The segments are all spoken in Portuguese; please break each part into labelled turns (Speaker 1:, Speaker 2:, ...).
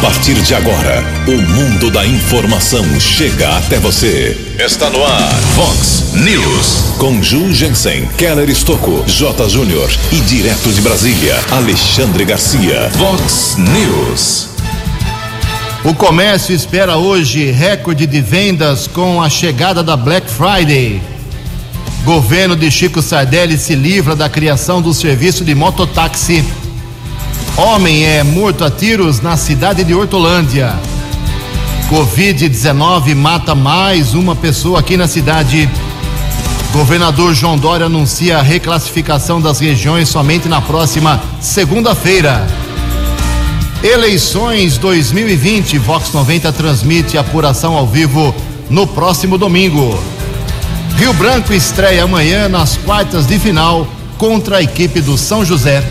Speaker 1: partir de agora, o mundo da informação chega até você. Está no ar, Fox News. Com Ju Jensen, Keller Estocco, J. Júnior e direto de Brasília, Alexandre Garcia. Fox News.
Speaker 2: O comércio espera hoje recorde de vendas com a chegada da Black Friday. Governo de Chico Sardelli se livra da criação do serviço de mototáxi. Homem é morto a tiros na cidade de Hortolândia. Covid-19 mata mais uma pessoa aqui na cidade. Governador João Dória anuncia a reclassificação das regiões somente na próxima segunda-feira. Eleições 2020, Vox 90 transmite apuração ao vivo no próximo domingo. Rio Branco estreia amanhã nas quartas de final contra a equipe do São José.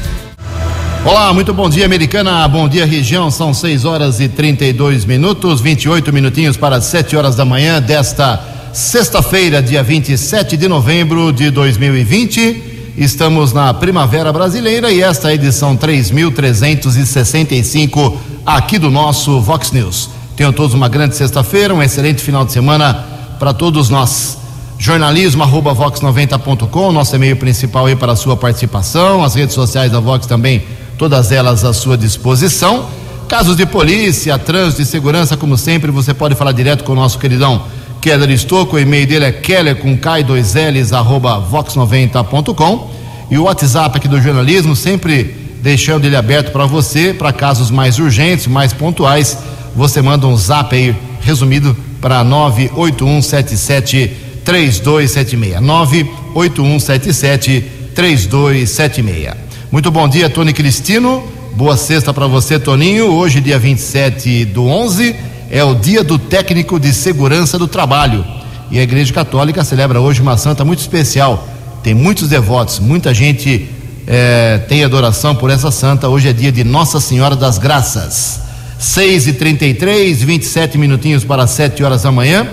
Speaker 2: Olá, muito bom dia, americana. Bom dia, região. São 6 horas e 32 minutos, 28 minutinhos para 7 horas da manhã desta sexta-feira, dia 27 de novembro de 2020. Estamos na Primavera Brasileira e esta é a edição 3365 aqui do nosso Vox News. Tenham todos uma grande sexta-feira, um excelente final de semana para todos nós. Jornalismo arroba vox90.com, nosso e-mail principal aí para a sua participação, as redes sociais da Vox também todas elas à sua disposição. Casos de polícia, trânsito e segurança, como sempre, você pode falar direto com o nosso queridão Keller Estocco. O e-mail dele é keller com K2Ls, arroba vox90.com. E o WhatsApp aqui do jornalismo, sempre deixando ele aberto para você, para casos mais urgentes, mais pontuais. Você manda um zap aí resumido para 98177 3276. 98177 3276. Muito bom dia, Tony Cristino. Boa sexta para você, Toninho. Hoje, dia 27 do 11, é o dia do técnico de segurança do trabalho. E a Igreja Católica celebra hoje uma santa muito especial. Tem muitos devotos, muita gente é, tem adoração por essa santa. Hoje é dia de Nossa Senhora das Graças. 6 e 33 27 minutinhos para 7 horas da manhã.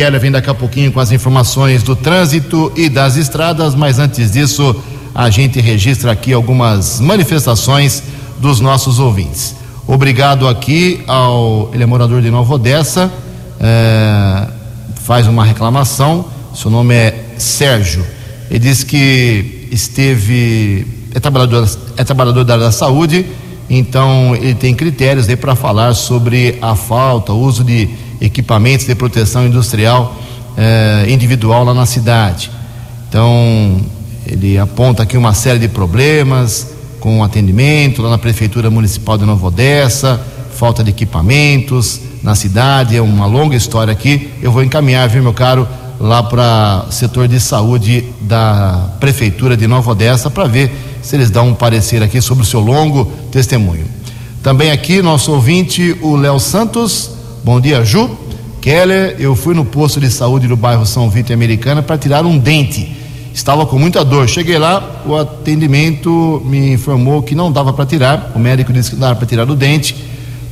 Speaker 2: Keller vem daqui a pouquinho com as informações do trânsito e das estradas, mas antes disso a gente registra aqui algumas manifestações dos nossos ouvintes. Obrigado aqui ao. Ele é morador de Nova Odessa, é, faz uma reclamação. Seu nome é Sérgio. Ele diz que esteve. É trabalhador, é trabalhador da área da saúde, então ele tem critérios aí para falar sobre a falta, o uso de equipamentos de proteção industrial é, individual lá na cidade. Então, ele aponta aqui uma série de problemas com atendimento lá na Prefeitura Municipal de Nova Odessa, falta de equipamentos na cidade, é uma longa história aqui. Eu vou encaminhar, viu, meu caro, lá para o setor de saúde da Prefeitura de Nova Odessa para ver se eles dão um parecer aqui sobre o seu longo testemunho. Também aqui, nosso ouvinte, o Léo Santos. Bom dia, Ju. Keller, eu fui no posto de saúde do bairro São Vito Americana para tirar um dente estava com muita dor. Cheguei lá, o atendimento me informou que não dava para tirar. O médico disse que não dava para tirar o dente,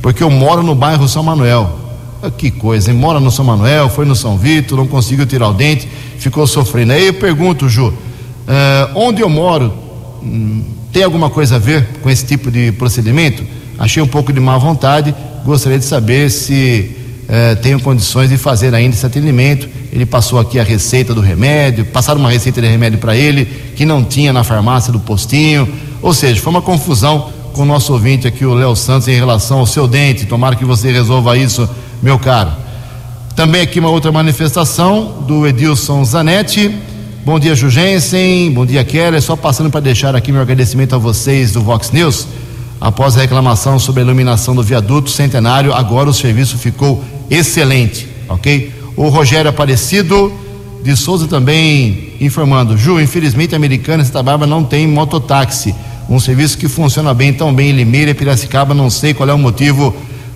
Speaker 2: porque eu moro no bairro São Manuel. Ah, que coisa, hein? Mora no São Manuel, foi no São Vitor, não conseguiu tirar o dente, ficou sofrendo. Aí eu pergunto, Ju, uh, onde eu moro hum, tem alguma coisa a ver com esse tipo de procedimento? Achei um pouco de má vontade, gostaria de saber se uh, tenho condições de fazer ainda esse atendimento ele passou aqui a receita do remédio, passaram uma receita de remédio para ele que não tinha na farmácia do postinho. Ou seja, foi uma confusão com o nosso ouvinte aqui, o Léo Santos, em relação ao seu dente. Tomara que você resolva isso, meu caro. Também aqui uma outra manifestação do Edilson Zanetti. Bom dia, Jugensen. Bom dia, Keller. Só passando para deixar aqui meu agradecimento a vocês do Vox News. Após a reclamação sobre a iluminação do viaduto centenário, agora o serviço ficou excelente, ok? O Rogério Aparecido de Souza também informando. Ju, infelizmente a Americana Santa Bárbara não tem mototáxi. Um serviço que funciona bem, tão bem em Limeira e Piracicaba, não sei qual é o motivo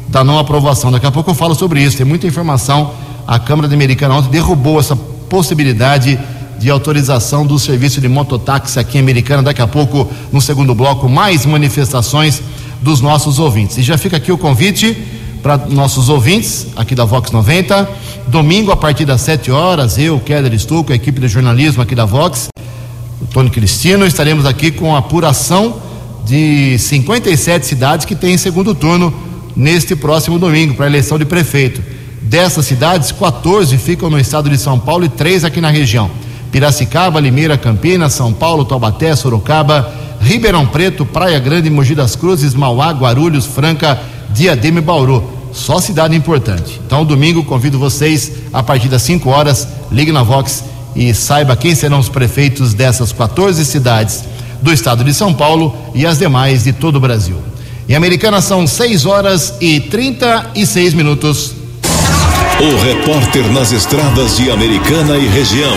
Speaker 2: da não aprovação. Daqui a pouco eu falo sobre isso. Tem muita informação. A Câmara de Americana ontem derrubou essa possibilidade de autorização do serviço de mototáxi aqui em Americana. Daqui a pouco, no segundo bloco, mais manifestações dos nossos ouvintes. E já fica aqui o convite para nossos ouvintes aqui da Vox 90. Domingo, a partir das 7 horas, eu, Keller Stuco, a equipe de jornalismo aqui da Vox, o Tony Cristino, estaremos aqui com a apuração de 57 cidades que têm segundo turno neste próximo domingo para a eleição de prefeito. Dessas cidades, 14 ficam no estado de São Paulo e três aqui na região. Piracicaba, Limeira, Campinas, São Paulo, Taubaté, Sorocaba, Ribeirão Preto, Praia Grande, Mogi das Cruzes, Mauá, Guarulhos, Franca, Diadema e Bauru. Só cidade importante. Então, domingo, convido vocês, a partir das 5 horas, ligue na Vox e saiba quem serão os prefeitos dessas 14 cidades do estado de São Paulo e as demais de todo o Brasil. Em Americana são 6 horas e 36 minutos.
Speaker 1: O repórter nas estradas de Americana e região,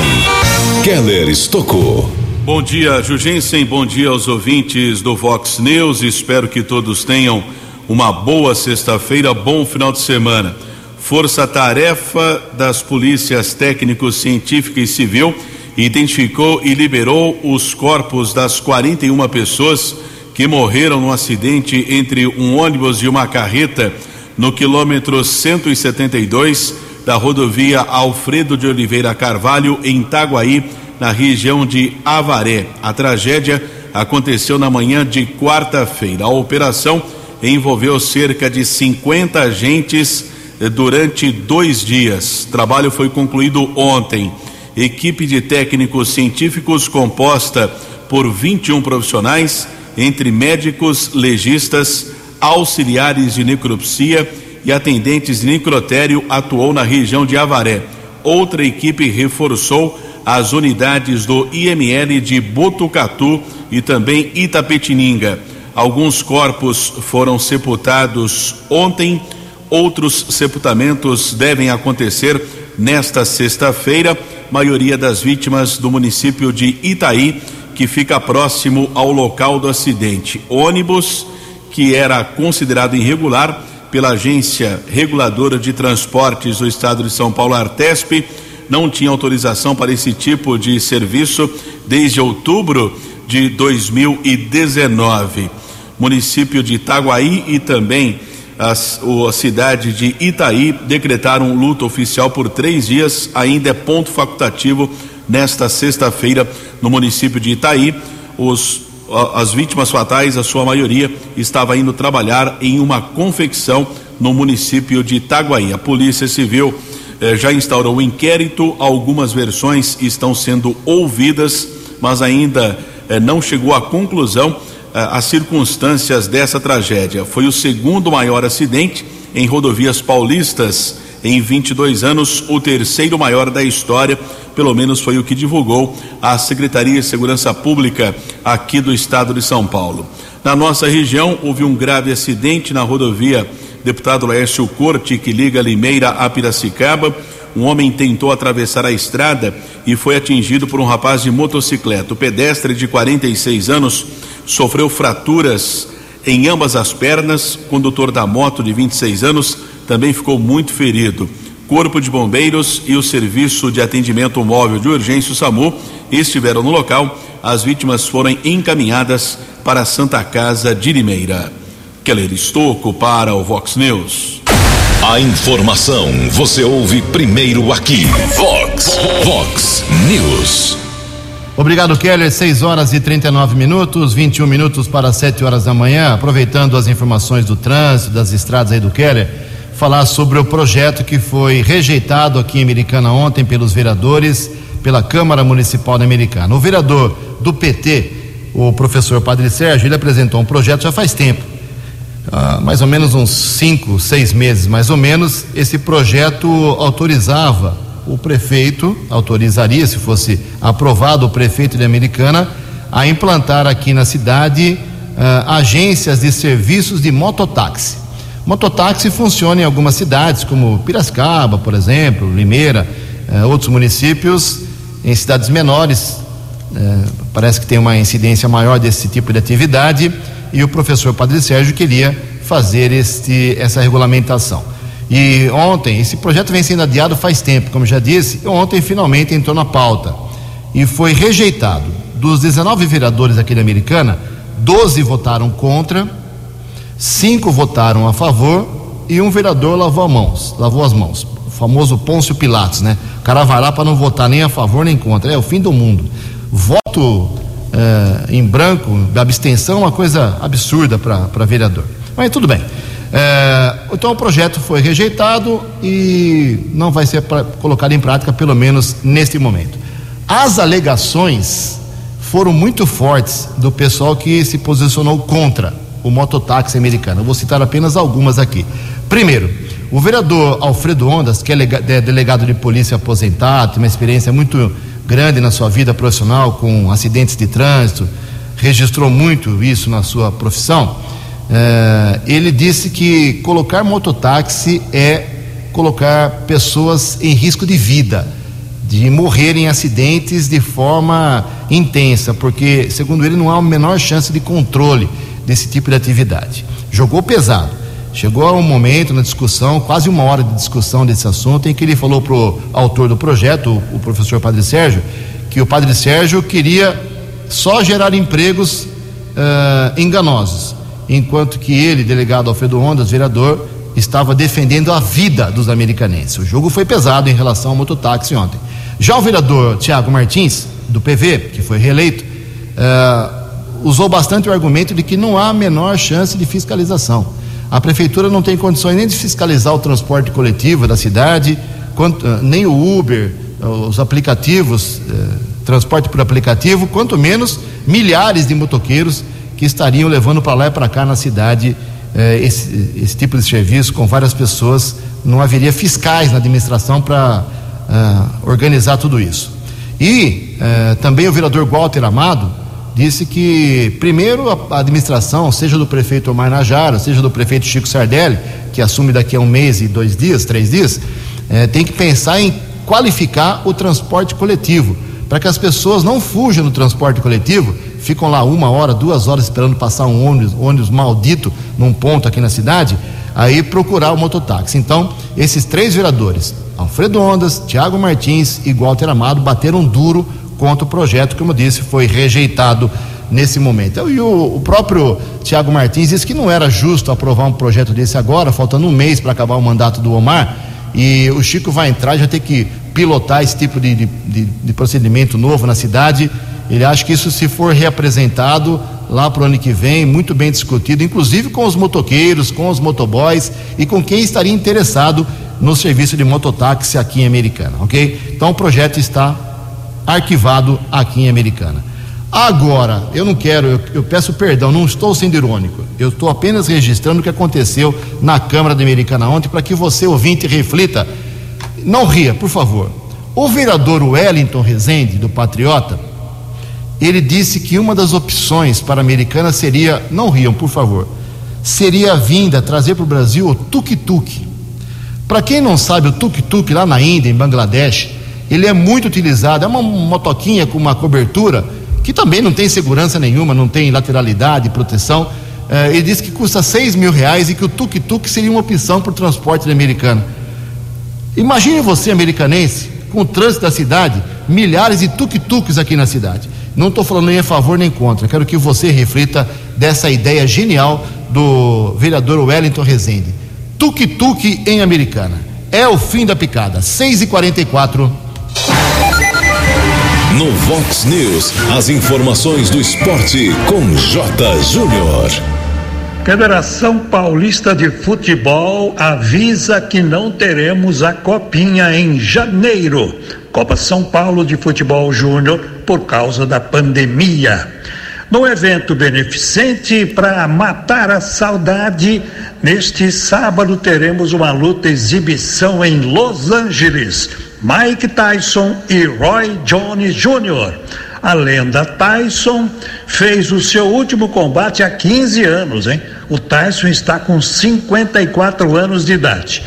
Speaker 1: Keller Estocou.
Speaker 3: Bom dia, Jugensen. Bom dia aos ouvintes do Vox News. Espero que todos tenham uma boa sexta-feira, bom final de semana. Força-tarefa das polícias técnico, científica e civil identificou e liberou os corpos das 41 pessoas que morreram no acidente entre um ônibus e uma carreta no quilômetro 172 da rodovia Alfredo de Oliveira Carvalho, em Itaguaí, na região de Avaré. A tragédia aconteceu na manhã de quarta-feira. A operação envolveu cerca de 50 agentes durante dois dias. O trabalho foi concluído ontem. Equipe de técnicos científicos composta por 21 profissionais, entre médicos, legistas, auxiliares de necropsia e atendentes de necrotério, atuou na região de Avaré. Outra equipe reforçou as unidades do IML de Botucatu e também Itapetininga. Alguns corpos foram sepultados ontem, outros sepultamentos devem acontecer nesta sexta-feira. Maioria das vítimas do município de Itaí, que fica próximo ao local do acidente. Ônibus que era considerado irregular pela Agência Reguladora de Transportes do Estado de São Paulo, Artesp, não tinha autorização para esse tipo de serviço desde outubro de 2019. Município de Itaguaí e também as, a cidade de Itaí decretaram luto oficial por três dias, ainda é ponto facultativo nesta sexta-feira no município de Itaí. Os as vítimas fatais, a sua maioria, estava indo trabalhar em uma confecção no município de Itaguaí. A Polícia Civil eh, já instaurou o um inquérito, algumas versões estão sendo ouvidas, mas ainda eh, não chegou à conclusão eh, as circunstâncias dessa tragédia. Foi o segundo maior acidente em rodovias paulistas em 22 anos, o terceiro maior da história, pelo menos foi o que divulgou a Secretaria de Segurança Pública aqui do estado de São Paulo. Na nossa região, houve um grave acidente na rodovia Deputado Laércio Corte, que liga Limeira a Piracicaba. Um homem tentou atravessar a estrada e foi atingido por um rapaz de motocicleta. O pedestre de 46 anos sofreu fraturas em ambas as pernas. O condutor da moto de 26 anos também ficou muito ferido. Corpo de Bombeiros e o Serviço de Atendimento Móvel de Urgência, o SAMU, estiveram no local. As vítimas foram encaminhadas para a Santa Casa de Limeira. Keller Estocco para o Vox News.
Speaker 1: A informação você ouve primeiro aqui. Vox, Vox News.
Speaker 2: Obrigado, Keller. 6 horas e 39 minutos, 21 minutos para 7 horas da manhã. Aproveitando as informações do trânsito, das estradas aí do Keller falar sobre o projeto que foi rejeitado aqui em Americana ontem pelos vereadores, pela Câmara Municipal da Americana. O vereador do PT, o professor Padre Sérgio, ele apresentou um projeto já faz tempo, ah, mais ou menos uns cinco, seis meses, mais ou menos. Esse projeto autorizava o prefeito, autorizaria, se fosse aprovado o prefeito de Americana, a implantar aqui na cidade ah, agências de serviços de mototáxi. Mototáxi funciona em algumas cidades, como Piracicaba, por exemplo, Limeira, eh, outros municípios, em cidades menores, eh, parece que tem uma incidência maior desse tipo de atividade, e o professor Padre Sérgio queria fazer este, essa regulamentação. E ontem, esse projeto vem sendo adiado faz tempo, como já disse, ontem finalmente entrou na pauta e foi rejeitado. Dos 19 vereadores aqui da Americana, 12 votaram contra cinco votaram a favor e um vereador lavou as mãos, lavou as mãos. O famoso Pôncio Pilatos, né? O cara vai lá para não votar nem a favor nem contra. É o fim do mundo. Voto é, em branco, abstenção, é uma coisa absurda para vereador. Mas tudo bem. É, então o projeto foi rejeitado e não vai ser pra, colocado em prática, pelo menos neste momento. As alegações foram muito fortes do pessoal que se posicionou contra o mototáxi americano. Eu vou citar apenas algumas aqui. Primeiro, o vereador Alfredo Ondas, que é, é delegado de polícia aposentado, tem uma experiência muito grande na sua vida profissional com acidentes de trânsito, registrou muito isso na sua profissão. É, ele disse que colocar mototáxi é colocar pessoas em risco de vida, de morrer em acidentes de forma intensa, porque, segundo ele, não há a menor chance de controle desse tipo de atividade. Jogou pesado. Chegou a um momento na discussão, quase uma hora de discussão desse assunto, em que ele falou para o autor do projeto, o professor Padre Sérgio, que o Padre Sérgio queria só gerar empregos uh, enganosos, enquanto que ele, delegado Alfredo Ondas, vereador, estava defendendo a vida dos americanenses. O jogo foi pesado em relação ao mototáxi ontem. Já o vereador Tiago Martins, do PV, que foi reeleito, uh, usou bastante o argumento de que não há a menor chance de fiscalização. A prefeitura não tem condições nem de fiscalizar o transporte coletivo da cidade, quanto, uh, nem o Uber, os aplicativos, transporte por aplicativo, quanto menos milhares de motoqueiros que estariam levando para lá e para cá na cidade esse, esse, tipo de serviço com várias pessoas. Não haveria fiscais na administração para uh, organizar tudo isso. E uh, também o vereador Walter Amado disse que, primeiro, a, administração, seja do prefeito Omar Najara, seja do prefeito Chico Sardelli, que assume daqui a um mês e dois dias, três dias, uh, tem que pensar em qualificar o transporte coletivo, para que as pessoas não fujam do transporte coletivo, ficam lá uma hora, duas horas esperando passar um ônibus, ônibus maldito num ponto aqui na cidade, aí procurar o mototáxi. Então, esses três vereadores, Alfredo Ondas, Tiago Martins e Walter Amado bateram duro contra o projeto, como eu disse, foi rejeitado nesse momento. E o, o próprio Tiago Martins disse que não era justo aprovar um projeto desse agora, faltando um mês para acabar o mandato do Omar, e o Chico vai entrar já tem que pilotar esse tipo de, de, de procedimento novo na cidade. Ele acha que isso, se for reapresentado lá para o ano que vem, muito bem discutido, inclusive com os motoqueiros, com os motoboys e com quem estaria interessado no serviço de mototáxi aqui em Americana, ok? Então o projeto está arquivado aqui em Americana. Agora, eu não quero, eu, eu, peço perdão, não estou sendo irônico. Eu estou apenas registrando o que aconteceu na Câmara da Americana ontem para que você, ouvinte, reflita. Não ria, por favor. O vereador Wellington Rezende, do Patriota, ele disse que uma das opções para a Americana seria, não riam, por favor, seria a vinda, trazer para o Brasil o tuk-tuk. Para quem não sabe, o tuk-tuk lá na Índia, em Bangladesh, ele é muito utilizado, é uma motoquinha com uma cobertura que também não tem segurança nenhuma, não tem lateralidade, proteção. É, ele disse que custa 6 mil reais e que o tuk-tuk seria uma opção para o transporte americano. Imagine você, americanense, com o trânsito da cidade, milhares de tuk-tuks aqui na cidade. Não estou falando nem a favor nem contra, quero que você reflita dessa ideia genial do vereador Wellington Rezende tuk-tuk em Americana. É o fim da picada. 6 e 44
Speaker 1: No Vox News, as informações do esporte com J. Júnior.
Speaker 4: Federação Paulista de Futebol avisa que não teremos a Copinha em janeiro. Copa São Paulo de Futebol Júnior por causa da pandemia. No evento beneficente para matar a saudade, neste sábado teremos uma luta exibição em Los Angeles. Mike Tyson e Roy Jones Jr. A lenda Tyson fez o seu último combate há 15 anos, hein? O Tyson está com 54 anos de idade.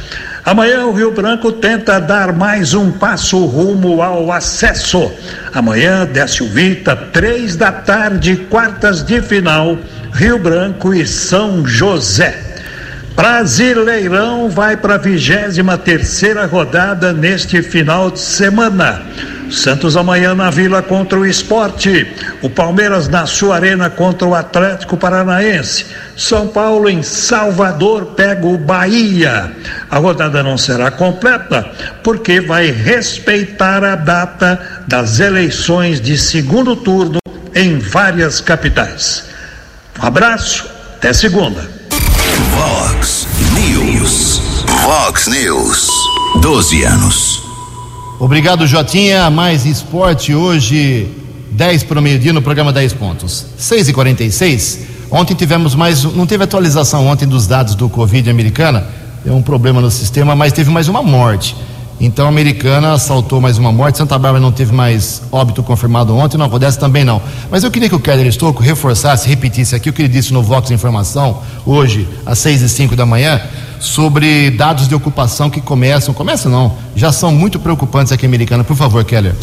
Speaker 4: Amanhã o Rio Branco tenta dar mais um passo rumo ao acesso. Amanhã, Décio Vita, três da tarde, quartas de final, Rio Branco e São José. Brasileirão vai para a vigésima terceira rodada neste final de semana. Santos amanhã na Vila contra o Esporte. O Palmeiras na sua arena contra o Atlético Paranaense. São Paulo em Salvador pega o Bahia. A rodada não será completa porque vai respeitar a data das eleições de segundo turno em várias capitais. Um abraço, até segunda.
Speaker 1: Vox News. Fox News. 12 anos.
Speaker 2: Obrigado, Jotinha. Mais esporte hoje, 10 para o meio-dia no programa 10 pontos. 6 e 46 Ontem tivemos mais. Não teve atualização ontem dos dados do Covid americana. Deu um problema no sistema, mas teve mais uma morte. Então a americana saltou mais uma morte. Santa Bárbara não teve mais óbito confirmado ontem, não acontece também não. Mas eu queria que o Keller Estocco reforçasse, repetisse aqui o que ele disse no Vox Informação, hoje, às seis e cinco da manhã, sobre dados de ocupação que começam, começam não, já são muito preocupantes aqui americana. Por favor, Keller.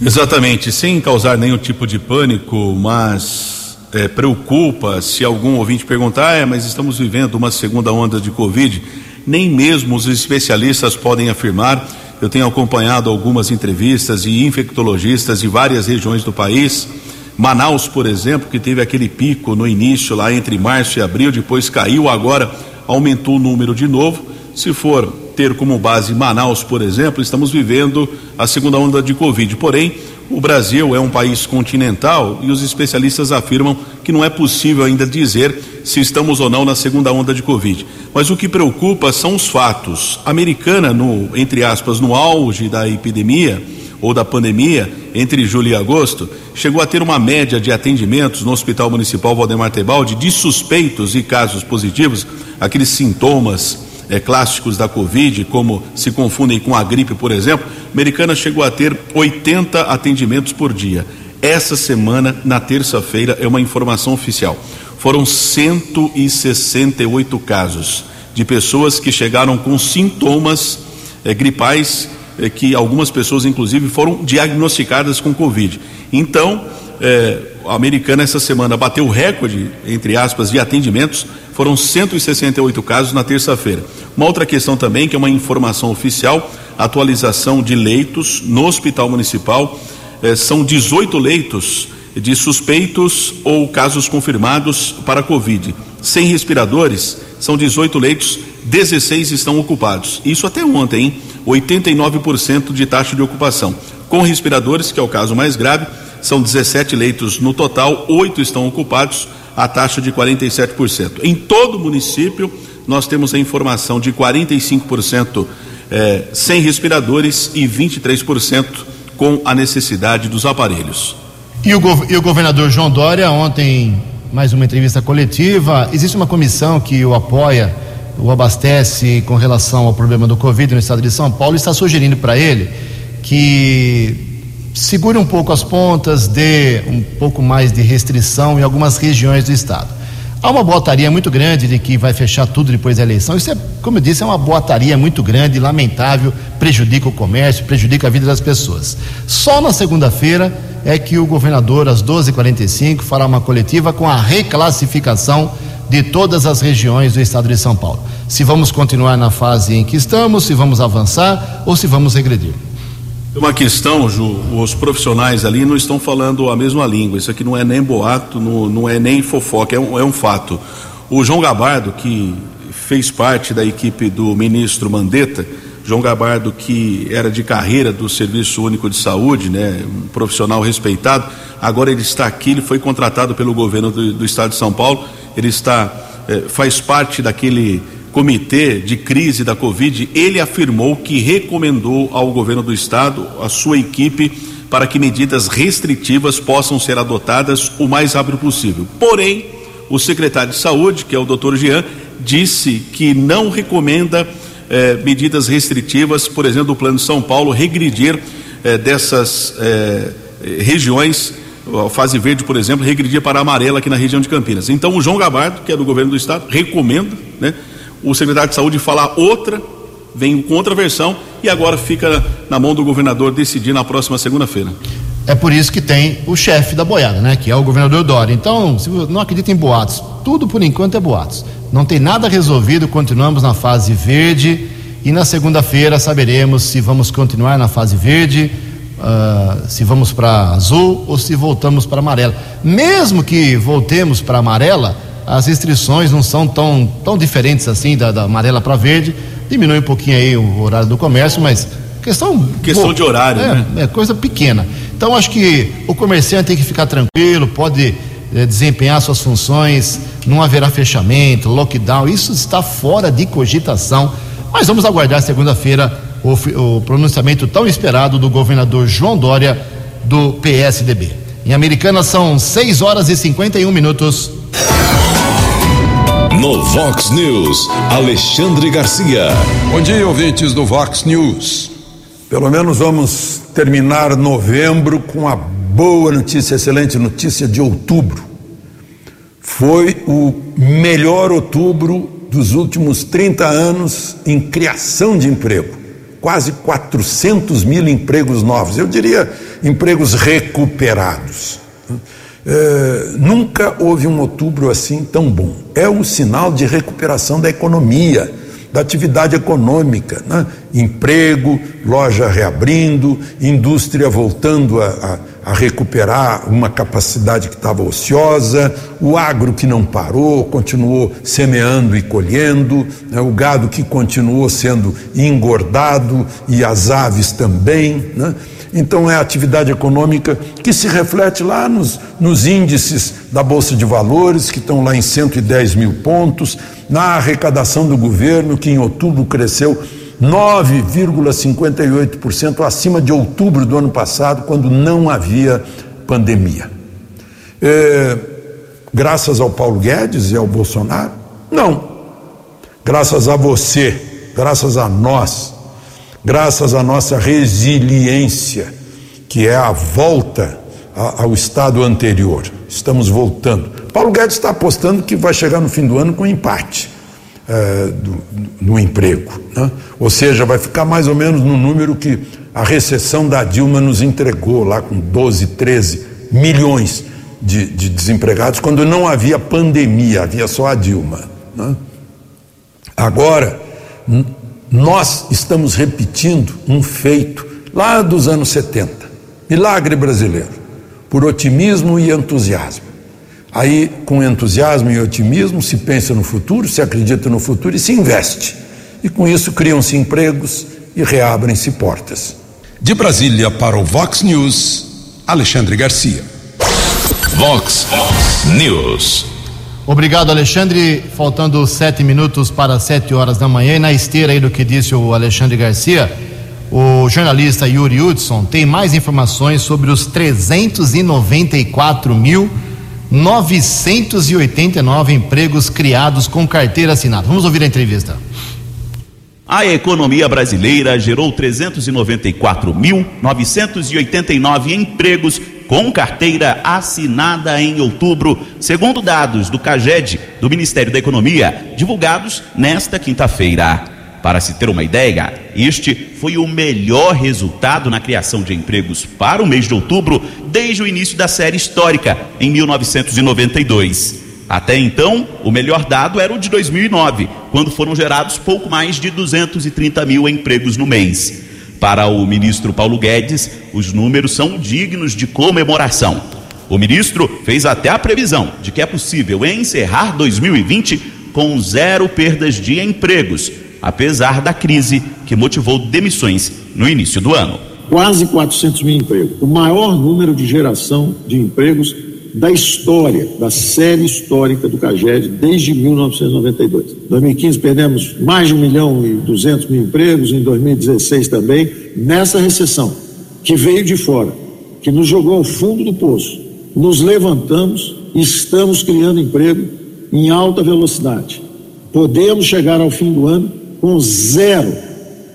Speaker 3: Exatamente, sem causar nenhum tipo de pânico, mas é, preocupa se algum ouvinte perguntar, é, mas estamos vivendo uma segunda onda de Covid nem mesmo os especialistas podem afirmar. Eu tenho acompanhado algumas entrevistas de infectologistas de várias regiões do país. Manaus, por exemplo, que teve aquele pico no início, lá entre março e abril, depois caiu, agora aumentou o número de novo. Se for ter como base Manaus, por exemplo, estamos vivendo a segunda onda de Covid. Porém, o Brasil é um país continental e os especialistas afirmam que não é possível ainda dizer se estamos ou não na segunda onda de Covid. Mas o que preocupa são os fatos. A americana, no, entre aspas, no auge da epidemia ou da pandemia, entre julho e agosto, chegou a ter uma média de atendimentos no Hospital Municipal Valdemar Tebaldi de suspeitos e casos positivos, aqueles sintomas é, clássicos da Covid, como se confundem com a gripe, por exemplo, a americana chegou a ter 80 atendimentos por dia. Essa semana, na terça-feira, é uma informação oficial. Foram 168 casos de pessoas que chegaram com sintomas é, gripais, é, que algumas pessoas, inclusive, foram diagnosticadas com Covid. Então, é, a americana essa semana bateu o recorde, entre aspas, de atendimentos, foram 168 casos na terça-feira. Uma outra questão também, que é uma informação oficial, atualização de leitos no Hospital Municipal, eh, são 18 leitos de suspeitos ou casos confirmados para Covid. Sem respiradores, são 18 leitos, 16 estão ocupados. Isso até ontem, hein? 89% de taxa de ocupação. Com respiradores, que é o caso mais grave, são 17 leitos no total, oito estão ocupados, a taxa de 47%. Em todo o município, nós temos a informação de 45% eh, sem respiradores e 23% com a necessidade dos aparelhos.
Speaker 2: E o, e o governador João Dória, ontem, mais uma entrevista coletiva, existe uma comissão que o apoia, o abastece com relação ao problema do Covid no estado de São Paulo, está sugerindo para ele que segure um pouco as pontas, dê um pouco mais de restrição em algumas regiões do estado. Há uma boataria muito grande de que vai fechar tudo depois da eleição. Isso é, como eu disse, é uma boataria muito grande, lamentável, prejudica o comércio, prejudica a vida das pessoas. Só na segunda-feira é que o governador, às 12h45, fará uma coletiva com a reclassificação de todas as regiões do estado de São Paulo. Se vamos continuar na fase em que estamos, se vamos avançar ou se vamos regredir.
Speaker 3: Uma questão, Ju, os profissionais ali não estão falando a mesma língua. Isso aqui não é nem boato, não, não é nem fofoca, é um, é um fato. O João Gabardo, que fez parte da equipe do ministro Mandetta, João Gabardo, que era de carreira do Serviço Único de Saúde, né, um profissional respeitado, agora ele está aqui, ele foi contratado pelo governo do, do Estado de São Paulo, ele está, eh, faz parte daquele comitê de crise da Covid, ele afirmou que recomendou ao governo do estado, a sua equipe, para que medidas restritivas possam ser adotadas o mais rápido possível. Porém, o secretário de saúde, que é o doutor Jean, disse que não recomenda eh, medidas restritivas, por exemplo, do Plano de São Paulo, regredir eh, dessas eh, regiões a fase verde, por exemplo, regredir para a amarela aqui na região de Campinas. Então, o João Gabardo, que é do governo do estado, recomenda, né, o secretário de saúde falar outra, vem com outra versão e agora fica na mão do governador decidir na próxima segunda-feira.
Speaker 2: É por isso que tem o chefe da boiada, né? Que é o governador Dória. Então, se não acredita em boatos, tudo por enquanto é boatos. Não tem nada resolvido, continuamos na fase verde e na segunda-feira saberemos se vamos continuar na fase verde, uh, se vamos para azul ou se voltamos para amarela. Mesmo que voltemos para amarela, as restrições não são tão, tão diferentes assim da, da amarela para verde. Diminui um pouquinho aí o horário do comércio, mas questão.
Speaker 3: Questão de horário,
Speaker 2: é,
Speaker 3: né?
Speaker 2: É coisa pequena. Então acho que o comerciante tem que ficar tranquilo, pode eh, desempenhar suas funções, não haverá fechamento, lockdown, isso está fora de cogitação. Mas vamos aguardar segunda-feira o, o pronunciamento tão esperado do governador João Dória do PSDB. Em Americana são 6 horas e 51 minutos.
Speaker 1: No Vox News, Alexandre Garcia.
Speaker 5: Bom dia, ouvintes do Vox News.
Speaker 6: Pelo menos vamos terminar novembro com a boa notícia, excelente notícia de outubro. Foi o melhor outubro dos últimos 30 anos em criação de emprego. Quase 400 mil empregos novos, eu diria empregos recuperados. É, nunca houve um outubro assim tão bom. É um sinal de recuperação da economia da atividade econômica, né? emprego, loja reabrindo, indústria voltando a, a, a recuperar uma capacidade que estava ociosa, o agro que não parou, continuou semeando e colhendo, né? o gado que continuou sendo engordado e as aves também. Né? Então é a atividade econômica que se reflete lá nos, nos índices da Bolsa de Valores, que estão lá em 110 mil pontos, na arrecadação do governo, que em outubro cresceu 9,58% acima de outubro do ano passado, quando não havia pandemia. É, graças ao Paulo Guedes e ao Bolsonaro? Não. Graças a você, graças a nós, graças à nossa resiliência, que é a volta ao estado anterior. Estamos voltando. Paulo Guedes está apostando que vai chegar no fim do ano com empate é, do, emprego. Né? Ou seja, vai ficar mais ou menos no número que a recessão da Dilma nos entregou, lá com 12, 13 milhões de, de desempregados, quando não havia pandemia, havia só a Dilma. Né? Agora, nós estamos repetindo um feito lá dos anos 70, milagre brasileiro, por otimismo e entusiasmo. Aí, com entusiasmo e otimismo, se pensa no futuro, se acredita no futuro e se investe. E com isso criam-se empregos e reabrem-se portas.
Speaker 5: De Brasília para o Vox News, Alexandre Garcia.
Speaker 1: Vox News.
Speaker 2: Obrigado, Alexandre. Faltando sete minutos para sete horas da manhã, e na esteira aí do que disse o Alexandre Garcia, o jornalista Yuri Hudson tem mais informações sobre os 394 mil 989 empregos criados com carteira assinada. Vamos ouvir a entrevista.
Speaker 7: A economia brasileira gerou 394.989 empregos com carteira assinada em outubro, segundo dados do CAGED, do Ministério da Economia, divulgados nesta quinta-feira. Para se ter uma ideia, este foi o melhor resultado na criação de empregos para o mês de outubro desde o início da série histórica, em 1992. Até então, o melhor dado era o de 2009, quando foram gerados pouco mais de 230 mil empregos no mês. Para o ministro Paulo Guedes, os números são dignos de comemoração. O ministro fez até a previsão de que é possível encerrar 2020 com zero perdas de empregos apesar da crise que motivou demissões no início do ano.
Speaker 8: Quase 400 mil empregos, o maior número de geração de empregos da história, da série histórica do CAGED desde 1992. Em 2015 perdemos mais de 1 milhão e 200 mil empregos, em 2016 também, nessa recessão que veio de fora, que nos jogou ao fundo do poço. Nos levantamos e estamos criando emprego em alta velocidade. Podemos chegar ao fim do ano com zero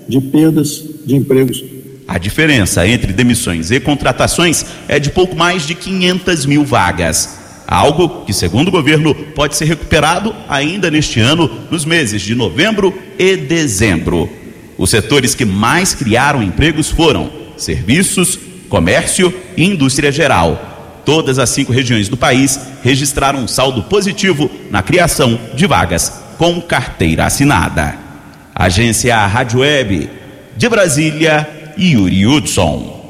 Speaker 8: de perdas de empregos.
Speaker 7: A diferença entre demissões e contratações é de pouco mais de 500 mil vagas. Algo que, segundo o governo, pode ser recuperado ainda neste ano, nos meses de novembro e dezembro. Os setores que mais criaram empregos foram serviços, comércio e indústria geral. Todas as cinco regiões do país registraram um saldo positivo na criação de vagas com carteira assinada. Agência Rádio Web de Brasília, Yuri Hudson.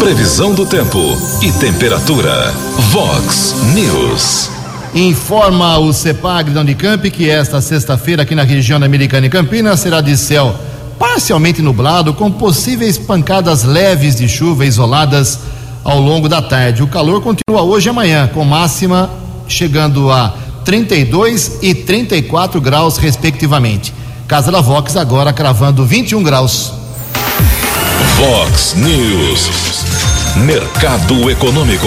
Speaker 1: Previsão do tempo e temperatura. Vox News.
Speaker 2: Informa o CEPAG da Unicamp que esta sexta-feira aqui na região da Americana e Campinas será de céu parcialmente nublado com possíveis pancadas leves de chuva isoladas ao longo da tarde. O calor continua hoje e amanhã, com máxima chegando a 32 e 34 graus, respectivamente. Casa da Vox agora cravando 21 graus.
Speaker 1: Vox News. Mercado Econômico.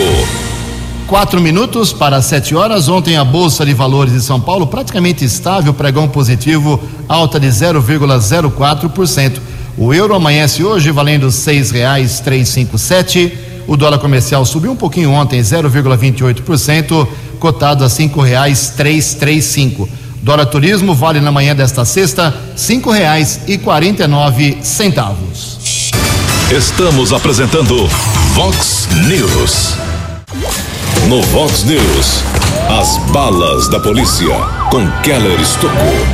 Speaker 2: Quatro minutos para sete horas. Ontem a Bolsa de Valores de São Paulo praticamente estável, pregão positivo, alta de 0,04%. O euro amanhece hoje valendo seis reais três cinco sete. O dólar comercial subiu um pouquinho ontem, 0,28%, cotado a cinco reais três três cinco. Dólar turismo vale na manhã desta sexta cinco reais e quarenta e nove centavos.
Speaker 1: Estamos apresentando Vox News. No Vox News, as balas da polícia com Keller Estocou.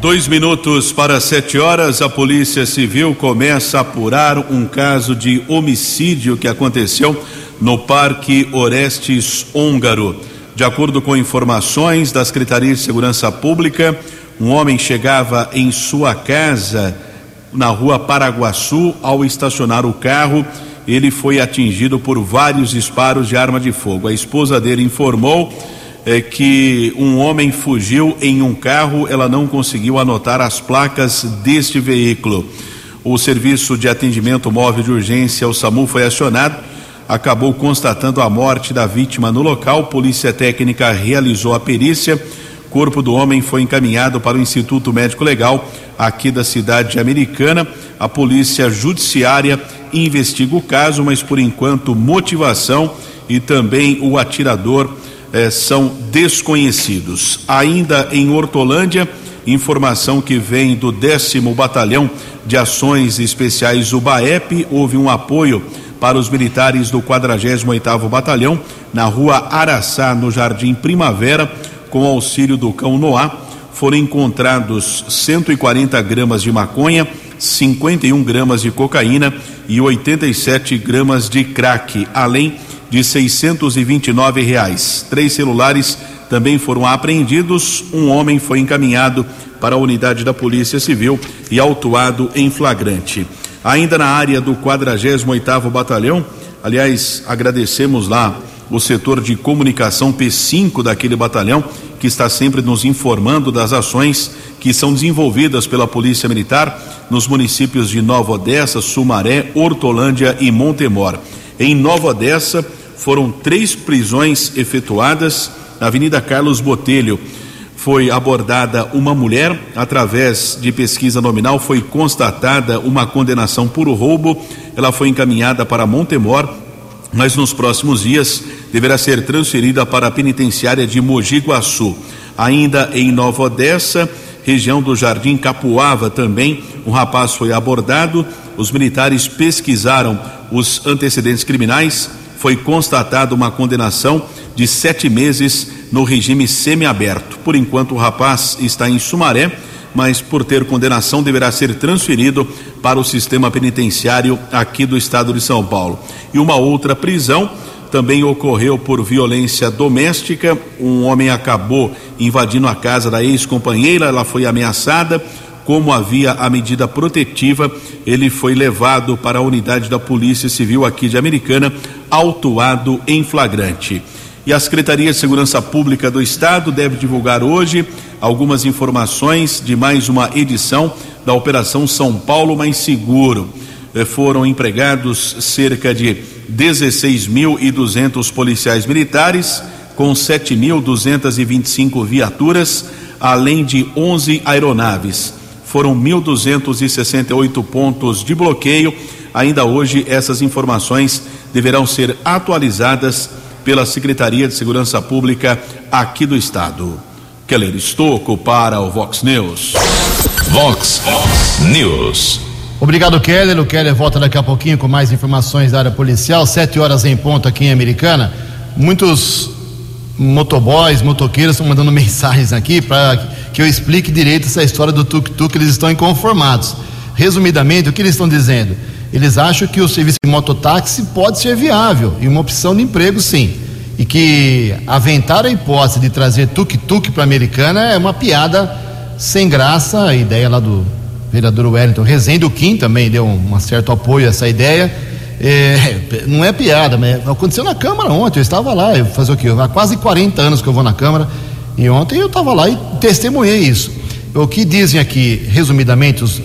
Speaker 3: Dois minutos para sete horas, a Polícia Civil começa a apurar um caso de homicídio que aconteceu no Parque Orestes Húngaro. De acordo com informações da Secretaria de Segurança Pública, um homem chegava em sua casa na rua Paraguaçu ao estacionar o carro. Ele foi atingido por vários disparos de arma de fogo. A esposa dele informou eh, que um homem fugiu em um carro, ela não conseguiu anotar as placas deste veículo. O serviço de atendimento móvel de urgência, o SAMU, foi acionado acabou constatando a morte da vítima no local. Polícia Técnica realizou a perícia. Corpo do homem foi encaminhado para o Instituto Médico Legal aqui da cidade americana. A Polícia Judiciária investiga o caso, mas por enquanto motivação e também o atirador eh, são desconhecidos. Ainda em Hortolândia, informação que vem do décimo batalhão de ações especiais, o BAEP, houve um apoio para os militares do 48º Batalhão na rua Araçá, no Jardim Primavera, com auxílio do cão Noá, foram encontrados 140 gramas de maconha, 51 gramas de cocaína e 87 gramas de crack, além de 629 reais. Três celulares também foram apreendidos. Um homem foi encaminhado para a unidade da Polícia Civil e autuado em flagrante. Ainda na área do 48º Batalhão, aliás, agradecemos lá o setor de comunicação P5 daquele batalhão, que está sempre nos informando das ações que são desenvolvidas pela Polícia Militar nos municípios de Nova Odessa, Sumaré, Hortolândia e Montemor. Em Nova Odessa, foram três prisões efetuadas na Avenida Carlos Botelho foi abordada uma mulher, através de pesquisa nominal foi constatada uma condenação por roubo. Ela foi encaminhada para Montemor, mas nos próximos dias deverá ser transferida para a penitenciária de Mogi Guaçu. Ainda em Nova Odessa, região do Jardim Capuava também, um rapaz foi abordado. Os militares pesquisaram os antecedentes criminais. Foi constatada uma condenação de sete meses no regime semiaberto. Por enquanto, o rapaz está em Sumaré, mas por ter condenação deverá ser transferido para o sistema penitenciário aqui do estado de São Paulo. E uma outra prisão também ocorreu por violência doméstica. Um homem acabou invadindo a casa da ex-companheira, ela foi ameaçada. Como havia a medida protetiva, ele foi levado para a unidade da Polícia Civil aqui de Americana, autuado em flagrante. E a Secretaria de Segurança Pública do Estado deve divulgar hoje algumas informações de mais uma edição da Operação São Paulo Mais Seguro. Eh, foram empregados cerca de 16.200 policiais militares, com 7.225 viaturas, além de 11 aeronaves. Foram 1.268 pontos de bloqueio. Ainda hoje, essas informações deverão ser atualizadas pela Secretaria de Segurança Pública aqui do Estado. Keller Estocco para o Vox News.
Speaker 1: Vox News.
Speaker 2: Obrigado, Keller. O Keller volta daqui a pouquinho com mais informações da área policial. Sete horas em ponto aqui em Americana. Muitos motoboys, motoqueiros estão mandando mensagens aqui para que eu explique direito essa história do tuk-tuk. Eles estão inconformados. Resumidamente, o que eles estão dizendo? Eles acham que o serviço de mototáxi pode ser viável e uma opção de emprego, sim. E que aventar a hipótese de trazer tuk-tuk para a americana é uma piada sem graça. A ideia lá do vereador Wellington Rezende, o Kim também deu um, um certo apoio a essa ideia. É, não é piada, mas aconteceu na Câmara ontem. Eu estava lá, eu fazer o quê? Há quase 40 anos que eu vou na Câmara e ontem eu estava lá e testemunhei isso. O que dizem aqui, resumidamente, os,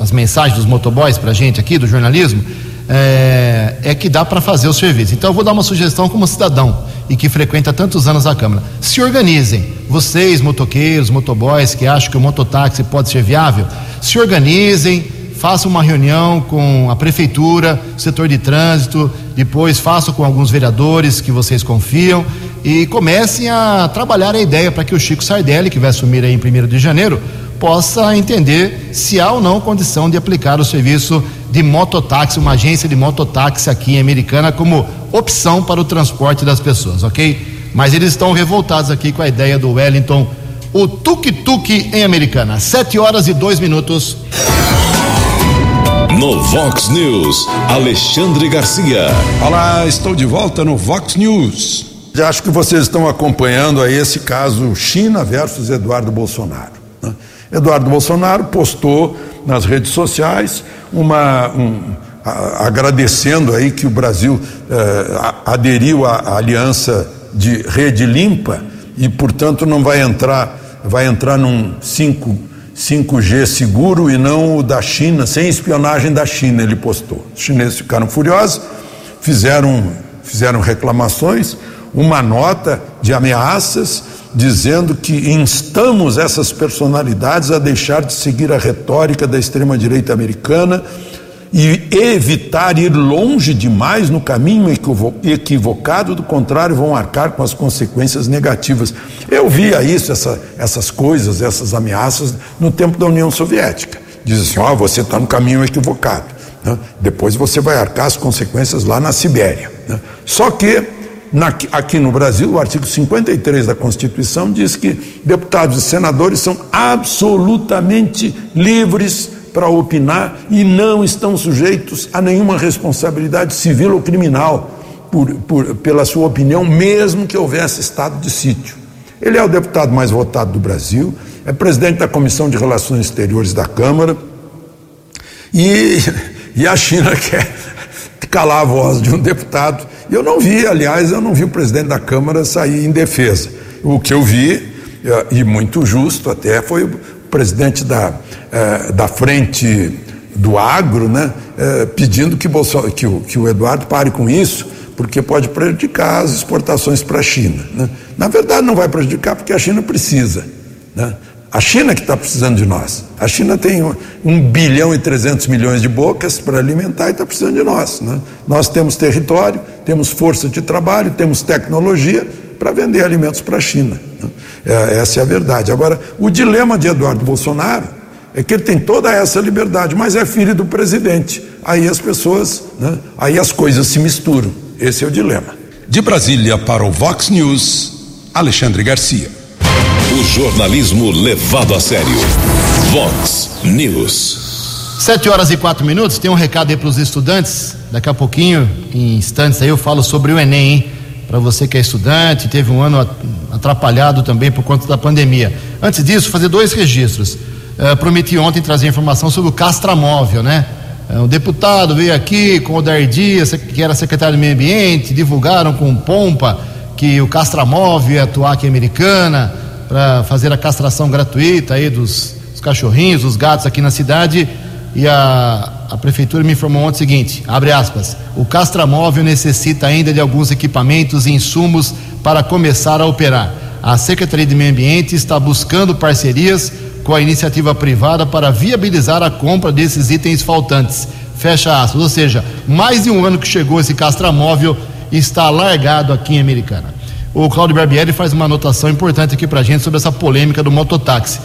Speaker 2: as mensagens dos motoboys para a gente aqui, do jornalismo, é, é que dá para fazer o serviço. Então eu vou dar uma sugestão como cidadão e que frequenta tantos anos a Câmara. Se organizem, vocês, motoqueiros, motoboys, que acham que o mototáxi pode ser viável, se organizem, façam uma reunião com a prefeitura, setor de trânsito, depois façam com alguns vereadores que vocês confiam e comecem a trabalhar a ideia para que o Chico Sardelli, que vai assumir aí em 1 de janeiro, possa entender se há ou não condição de aplicar o serviço de mototáxi, uma agência de mototáxi aqui em Americana, como opção para o transporte das pessoas, ok? Mas eles estão revoltados aqui com a ideia do Wellington, o tuk-tuk em Americana. Sete horas e dois minutos.
Speaker 1: No Vox News, Alexandre Garcia.
Speaker 5: Olá, estou de volta no Vox News.
Speaker 6: Acho que vocês estão acompanhando aí esse caso China versus Eduardo Bolsonaro. Né? Eduardo Bolsonaro postou nas redes sociais uma um, a, agradecendo aí que o Brasil eh, aderiu à, à aliança de rede limpa e portanto não vai entrar vai entrar num 5 5G seguro e não o da China, sem espionagem da China, ele postou. Os chineses ficaram furiosos, fizeram, fizeram reclamações, uma nota de ameaças dizendo que instamos essas personalidades a deixar de seguir a retórica da extrema-direita americana e evitar ir longe demais no caminho equivocado, do contrário, vão arcar com as consequências negativas. Eu via isso, essa, essas coisas, essas ameaças, no tempo da União Soviética. Diz assim: ó, oh, você está no caminho equivocado. Né? Depois você vai arcar as consequências lá na Sibéria. Né? Só que na, aqui no Brasil, o artigo 53 da Constituição diz que deputados e senadores são absolutamente livres para opinar e não estão sujeitos a nenhuma responsabilidade civil ou criminal por, por, pela sua opinião, mesmo que houvesse estado de sítio. Ele é o deputado mais votado do Brasil, é presidente da Comissão de Relações Exteriores da Câmara e, e a China quer calar a voz de um deputado eu não vi, aliás, eu não vi o presidente da Câmara sair em defesa. O que eu vi, eh, e muito justo até, foi o presidente da, eh, da frente do agro, né, eh, pedindo que, que, o, que o Eduardo pare com isso, porque pode prejudicar as exportações para a China. Né? Na verdade, não vai prejudicar porque a China precisa. Né? A China que está precisando de nós. A China tem um, bilhão e 300 milhões de bocas para alimentar e está precisando de nós. Né? Nós temos território, temos força de trabalho, temos tecnologia para vender alimentos para a China. Né? É, essa é a verdade. Agora, o dilema de Eduardo Bolsonaro é que ele tem toda essa liberdade, mas é filho do presidente. Aí as pessoas, né? aí as coisas se misturam. Esse é o dilema.
Speaker 5: De Brasília para o Vox News, Alexandre Garcia.
Speaker 1: O jornalismo levado a sério. Vox News.
Speaker 2: Sete horas e quatro minutos. Tem um recado aí para os estudantes. Daqui a pouquinho, em instantes, aí eu falo sobre o Enem, hein? Para você que é estudante, teve um ano atrapalhado também por conta da pandemia. Antes disso, fazer dois registros. Uh, prometi ontem trazer informação sobre o castramóvel, né? Uh, o deputado veio aqui com o Dair Dias, que era secretário do Meio Ambiente, divulgaram com pompa que o castramóvel ia atuar aqui em Americana para fazer a castração gratuita aí dos, dos, cachorrinhos, dos gatos aqui na cidade. E a, a prefeitura me informou ontem o seguinte: abre aspas, o castramóvel necessita ainda de alguns equipamentos e insumos para começar a operar. A Secretaria de Meio Ambiente está buscando parcerias com a iniciativa privada para viabilizar a compra desses itens faltantes. Fecha aspas. Ou seja, mais de um ano que chegou esse castramóvel está largado aqui em Americana o Claudio Barbieri faz uma anotação importante aqui para a gente sobre essa polêmica do mototáxi.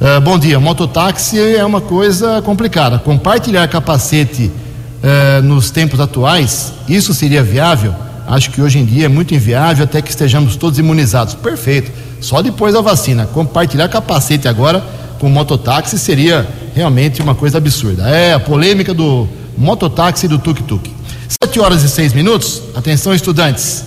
Speaker 2: Uh, bom dia, mototáxi é uma coisa complicada. Compartilhar capacete uh, nos tempos atuais, isso seria viável? Acho que hoje em dia é muito inviável até que estejamos todos imunizados. Perfeito. Só depois da vacina. Compartilhar capacete agora com mototáxi seria realmente uma coisa absurda. É a polêmica do mototáxi e do tuk-tuk. Sete horas e seis minutos. Atenção, estudantes.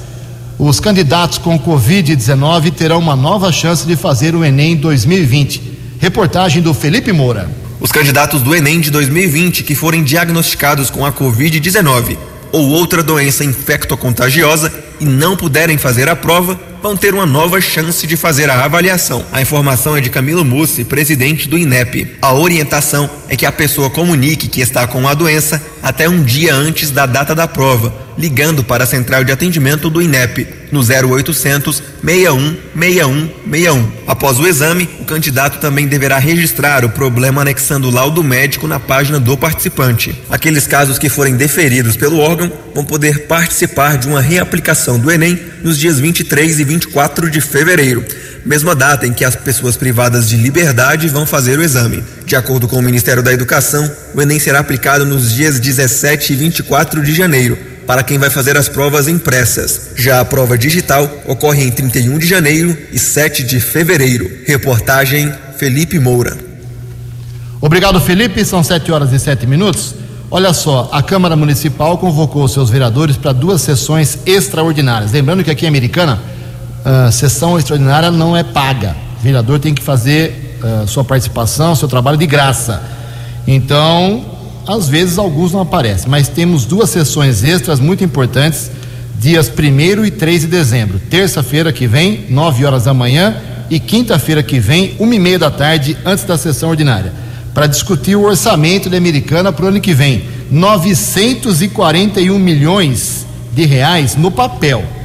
Speaker 2: Os candidatos com Covid-19 terão uma nova chance de fazer o Enem 2020. Reportagem do Felipe Moura.
Speaker 9: Os candidatos do Enem de 2020 que forem diagnosticados com a Covid-19 ou outra doença infectocontagiosa e não puderem fazer a prova, vão ter uma nova chance de fazer a avaliação. A informação é de Camilo Mussi, presidente do INEP. A orientação é que a pessoa comunique que está com a doença até um dia antes da data da prova, ligando para a central de atendimento do INEP no 0800 61 61 61. Após o exame, o candidato também deverá registrar o problema anexando o laudo médico na página do participante. Aqueles casos que forem deferidos pelo órgão vão poder participar de uma reaplicação do Enem nos dias 23 e 24 de fevereiro, mesma data em que as pessoas privadas de liberdade vão fazer o exame. De acordo com o Ministério da Educação, o Enem será aplicado nos dias 17 e 24 de janeiro para quem vai fazer as provas impressas. Já a prova digital ocorre em 31 de janeiro e 7 de fevereiro. Reportagem Felipe Moura.
Speaker 2: Obrigado, Felipe. São 7 horas e 7 minutos. Olha só, a Câmara Municipal convocou seus vereadores para duas sessões extraordinárias. Lembrando que aqui em Americana, a sessão extraordinária não é paga. O vereador tem que fazer uh, sua participação, seu trabalho de graça. Então, às vezes alguns não aparecem, mas temos duas sessões extras muito importantes, dias 1 e 3 de dezembro. Terça-feira que vem, 9 horas da manhã, e quinta-feira que vem, 1 e meia da tarde, antes da sessão ordinária, para discutir o orçamento da Americana para o ano que vem. 941 milhões de reais no papel.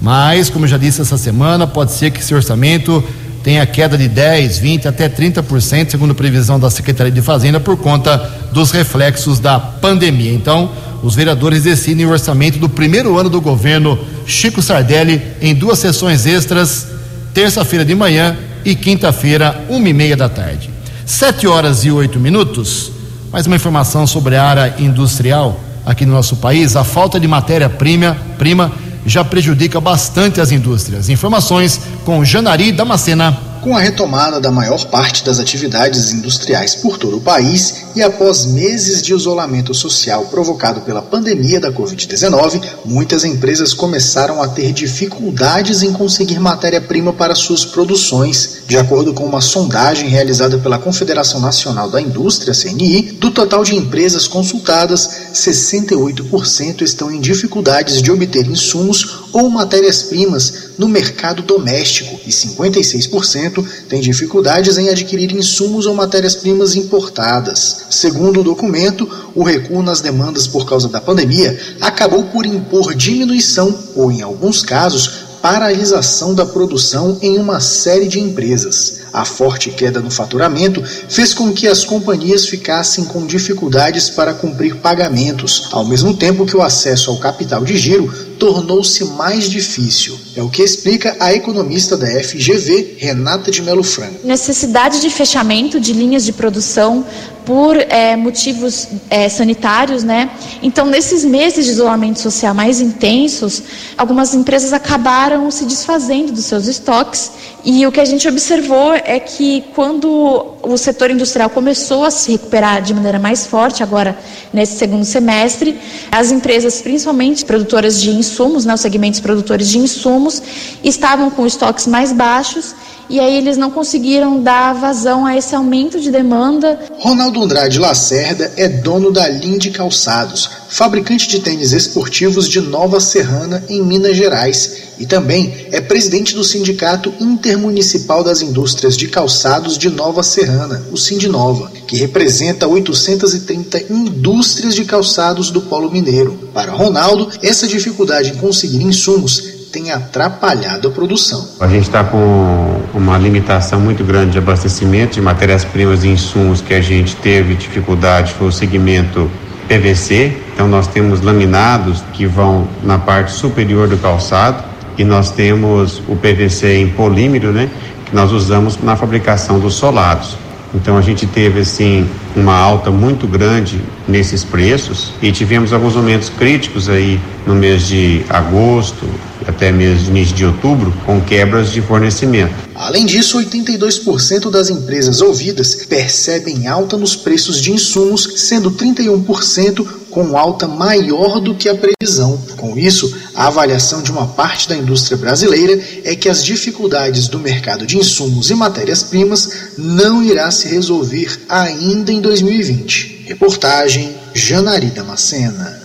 Speaker 2: Mas, como eu já disse essa semana, pode ser que esse orçamento tenha queda de 10, 20, até 30%, segundo previsão da Secretaria de Fazenda, por conta dos reflexos da pandemia. Então, os vereadores decidem o orçamento do primeiro ano do governo Chico Sardelli em duas sessões extras, terça-feira de manhã e quinta-feira, uma e meia da tarde. Sete horas e oito minutos. Mais uma informação sobre a área industrial aqui no nosso país. A falta de matéria-prima prima já prejudica bastante as indústrias. Informações com Janari Damascena.
Speaker 10: Com a retomada da maior parte das atividades industriais por todo o país e após meses de isolamento social provocado pela pandemia da Covid-19, muitas empresas começaram a ter dificuldades em conseguir matéria-prima para suas produções. De acordo com uma sondagem realizada pela Confederação Nacional da Indústria, CNI, do total de empresas consultadas, 68% estão em dificuldades de obter insumos ou matérias-primas no mercado doméstico e 56% têm dificuldades em adquirir insumos ou matérias-primas importadas. Segundo o documento, o recuo nas demandas por causa da pandemia acabou por impor diminuição ou, em alguns casos, paralisação da produção em uma série de empresas. A forte queda no faturamento fez com que as companhias ficassem com dificuldades para cumprir pagamentos, ao mesmo tempo que o acesso ao capital de giro tornou-se mais difícil. É o que explica a economista da FGV, Renata de Melo Franco.
Speaker 11: Necessidade de fechamento de linhas de produção por é, motivos é, sanitários, né? Então, nesses meses de isolamento social mais intensos, algumas empresas acabaram se desfazendo dos seus estoques e o que a gente observou é que quando o setor industrial começou a se recuperar de maneira mais forte agora nesse segundo semestre, as empresas, principalmente produtoras de insumos, né, os segmentos produtores de insumos, estavam com estoques mais baixos e aí eles não conseguiram dar vazão a esse aumento de demanda.
Speaker 10: Ronaldo Andrade Lacerda é dono da Linde Calçados, fabricante de tênis esportivos de Nova Serrana, em Minas Gerais, e também é presidente do Sindicato Intermunicipal das Indústrias de Calçados de Nova Serrana, o Sindinova, que representa 830 indústrias de calçados do Polo Mineiro. Para Ronaldo, essa dificuldade em conseguir insumos tem atrapalhado a produção.
Speaker 12: A gente está com uma limitação muito grande de abastecimento de matérias-primas e insumos que a gente teve dificuldade foi o segmento PVC. Então nós temos laminados que vão na parte superior do calçado e nós temos o PVC em polímero, né, que nós usamos na fabricação dos solados. Então a gente teve assim uma alta muito grande nesses preços e tivemos alguns momentos críticos aí no mês de agosto até mesmo mês de outubro com quebras de fornecimento.
Speaker 10: Além disso, 82% das empresas ouvidas percebem alta nos preços de insumos, sendo 31% com alta maior do que a previsão. Com isso, a avaliação de uma parte da indústria brasileira é que as dificuldades do mercado de insumos e matérias-primas não irá se resolver ainda em 2020. Reportagem Janari Damascena.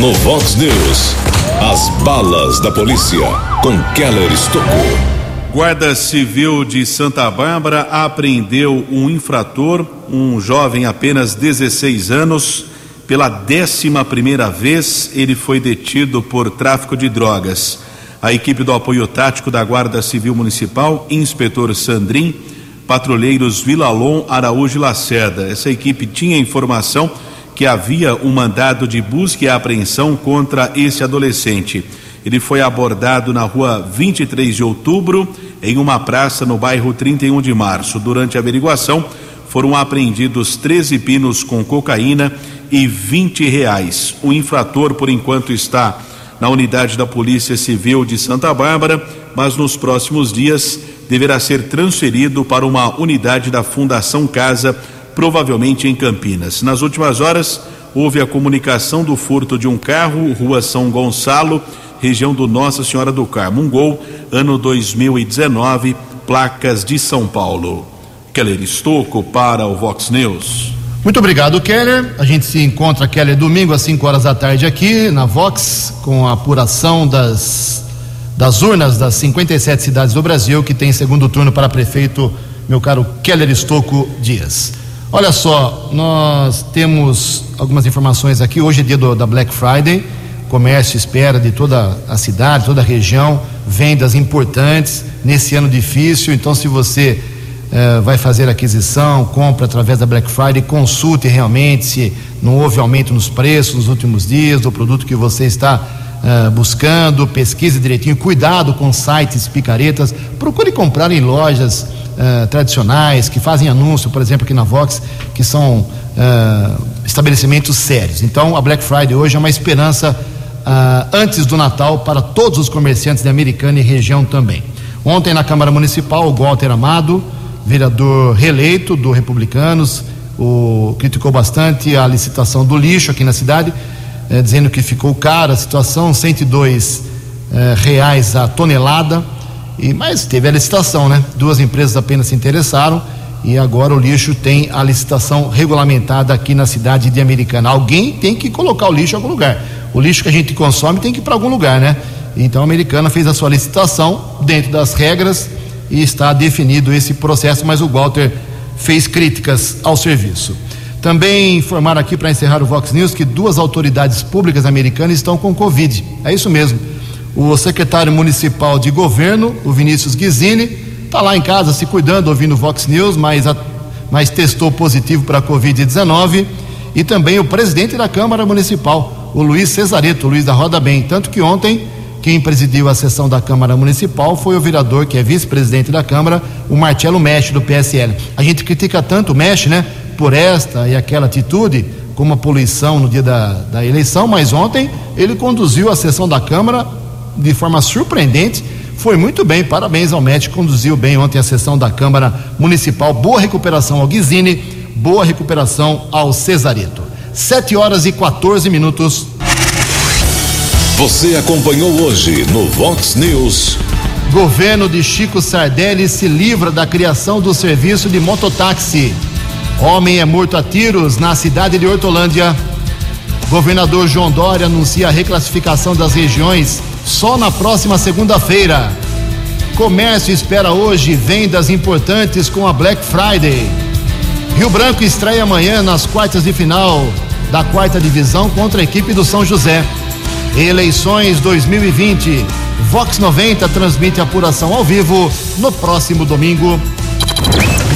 Speaker 1: No Vox News, as balas da polícia com Keller Estocou.
Speaker 3: Guarda Civil de Santa Bárbara apreendeu um infrator, um jovem apenas 16 anos. Pela décima primeira vez, ele foi detido por tráfico de drogas. A equipe do apoio tático da Guarda Civil Municipal, inspetor Sandrin, patrulheiros Vilalon, Araújo e Lacerda. Essa equipe tinha informação que havia um mandado de busca e apreensão contra esse adolescente. Ele foi abordado na rua 23 de outubro, em uma praça no bairro 31 de março. Durante a averiguação, foram apreendidos 13 pinos com cocaína e 20 reais. O infrator, por enquanto, está na unidade da Polícia Civil de Santa Bárbara, mas nos próximos dias deverá ser transferido para uma unidade da Fundação Casa, provavelmente em Campinas. Nas últimas horas, houve a comunicação do furto de um carro, Rua São Gonçalo, região do Nossa Senhora do Carmo. Um gol, ano 2019, placas de São Paulo. Keller Estocco para o Vox News.
Speaker 2: Muito obrigado, Keller. A gente se encontra, Keller, domingo às 5 horas da tarde aqui na Vox, com a apuração das das urnas das 57 cidades do Brasil que tem segundo turno para prefeito, meu caro Keller Estocco Dias. Olha só, nós temos algumas informações aqui. Hoje é dia do, da Black Friday. Comércio espera de toda a cidade, toda a região, vendas importantes nesse ano difícil. Então, se você eh, vai fazer aquisição, compra através da Black Friday, consulte realmente se não houve aumento nos preços nos últimos dias do produto que você está uh, buscando, pesquise direitinho, cuidado com sites picaretas, procure comprar em lojas uh, tradicionais que fazem anúncio, por exemplo, aqui na Vox, que são uh, estabelecimentos sérios. Então, a Black Friday hoje é uma esperança antes do Natal para todos os comerciantes de Americana e região também. Ontem na Câmara Municipal, o Walter Amado, vereador reeleito do Republicanos, o, criticou bastante a licitação do lixo aqui na cidade é, dizendo que ficou cara a situação, 102 é, reais a tonelada. E, mas teve a licitação, né? Duas empresas apenas se interessaram e agora o lixo tem a licitação regulamentada aqui na cidade de Americana. Alguém tem que colocar o lixo em algum lugar. O lixo que a gente consome tem que ir para algum lugar, né? Então a Americana fez a sua licitação dentro das regras e está definido esse processo, mas o Walter fez críticas ao serviço. Também informar aqui para encerrar o Vox News que duas autoridades públicas americanas estão com Covid. É isso mesmo. O secretário municipal de governo, o Vinícius Guizini, está lá em casa se cuidando, ouvindo Vox News, mas, a, mas testou positivo para a Covid-19. E também o presidente da Câmara Municipal, o Luiz Cesareto, o Luiz da Roda Bem. Tanto que ontem, quem presidiu a sessão da Câmara Municipal foi o vereador, que é vice-presidente da Câmara, o Marcelo Mexe, do PSL. A gente critica tanto o Mexe, né? por esta e aquela atitude, como a poluição no dia da, da eleição, mas ontem ele conduziu a sessão da Câmara de forma surpreendente. Foi muito bem, parabéns ao médico, conduziu bem ontem a sessão da Câmara Municipal. Boa recuperação ao Guizini, boa recuperação ao Cesareto. 7 horas e 14 minutos.
Speaker 1: Você acompanhou hoje no Vox News.
Speaker 2: Governo de Chico Sardelli se livra da criação do serviço de mototáxi. Homem é morto a tiros na cidade de Hortolândia. Governador João Dória anuncia a reclassificação das regiões só na próxima segunda-feira. Comércio espera hoje vendas importantes com a Black Friday. Rio Branco estreia amanhã nas quartas de final da quarta divisão contra a equipe do São José. Eleições 2020. Vox 90 transmite apuração ao vivo no próximo domingo.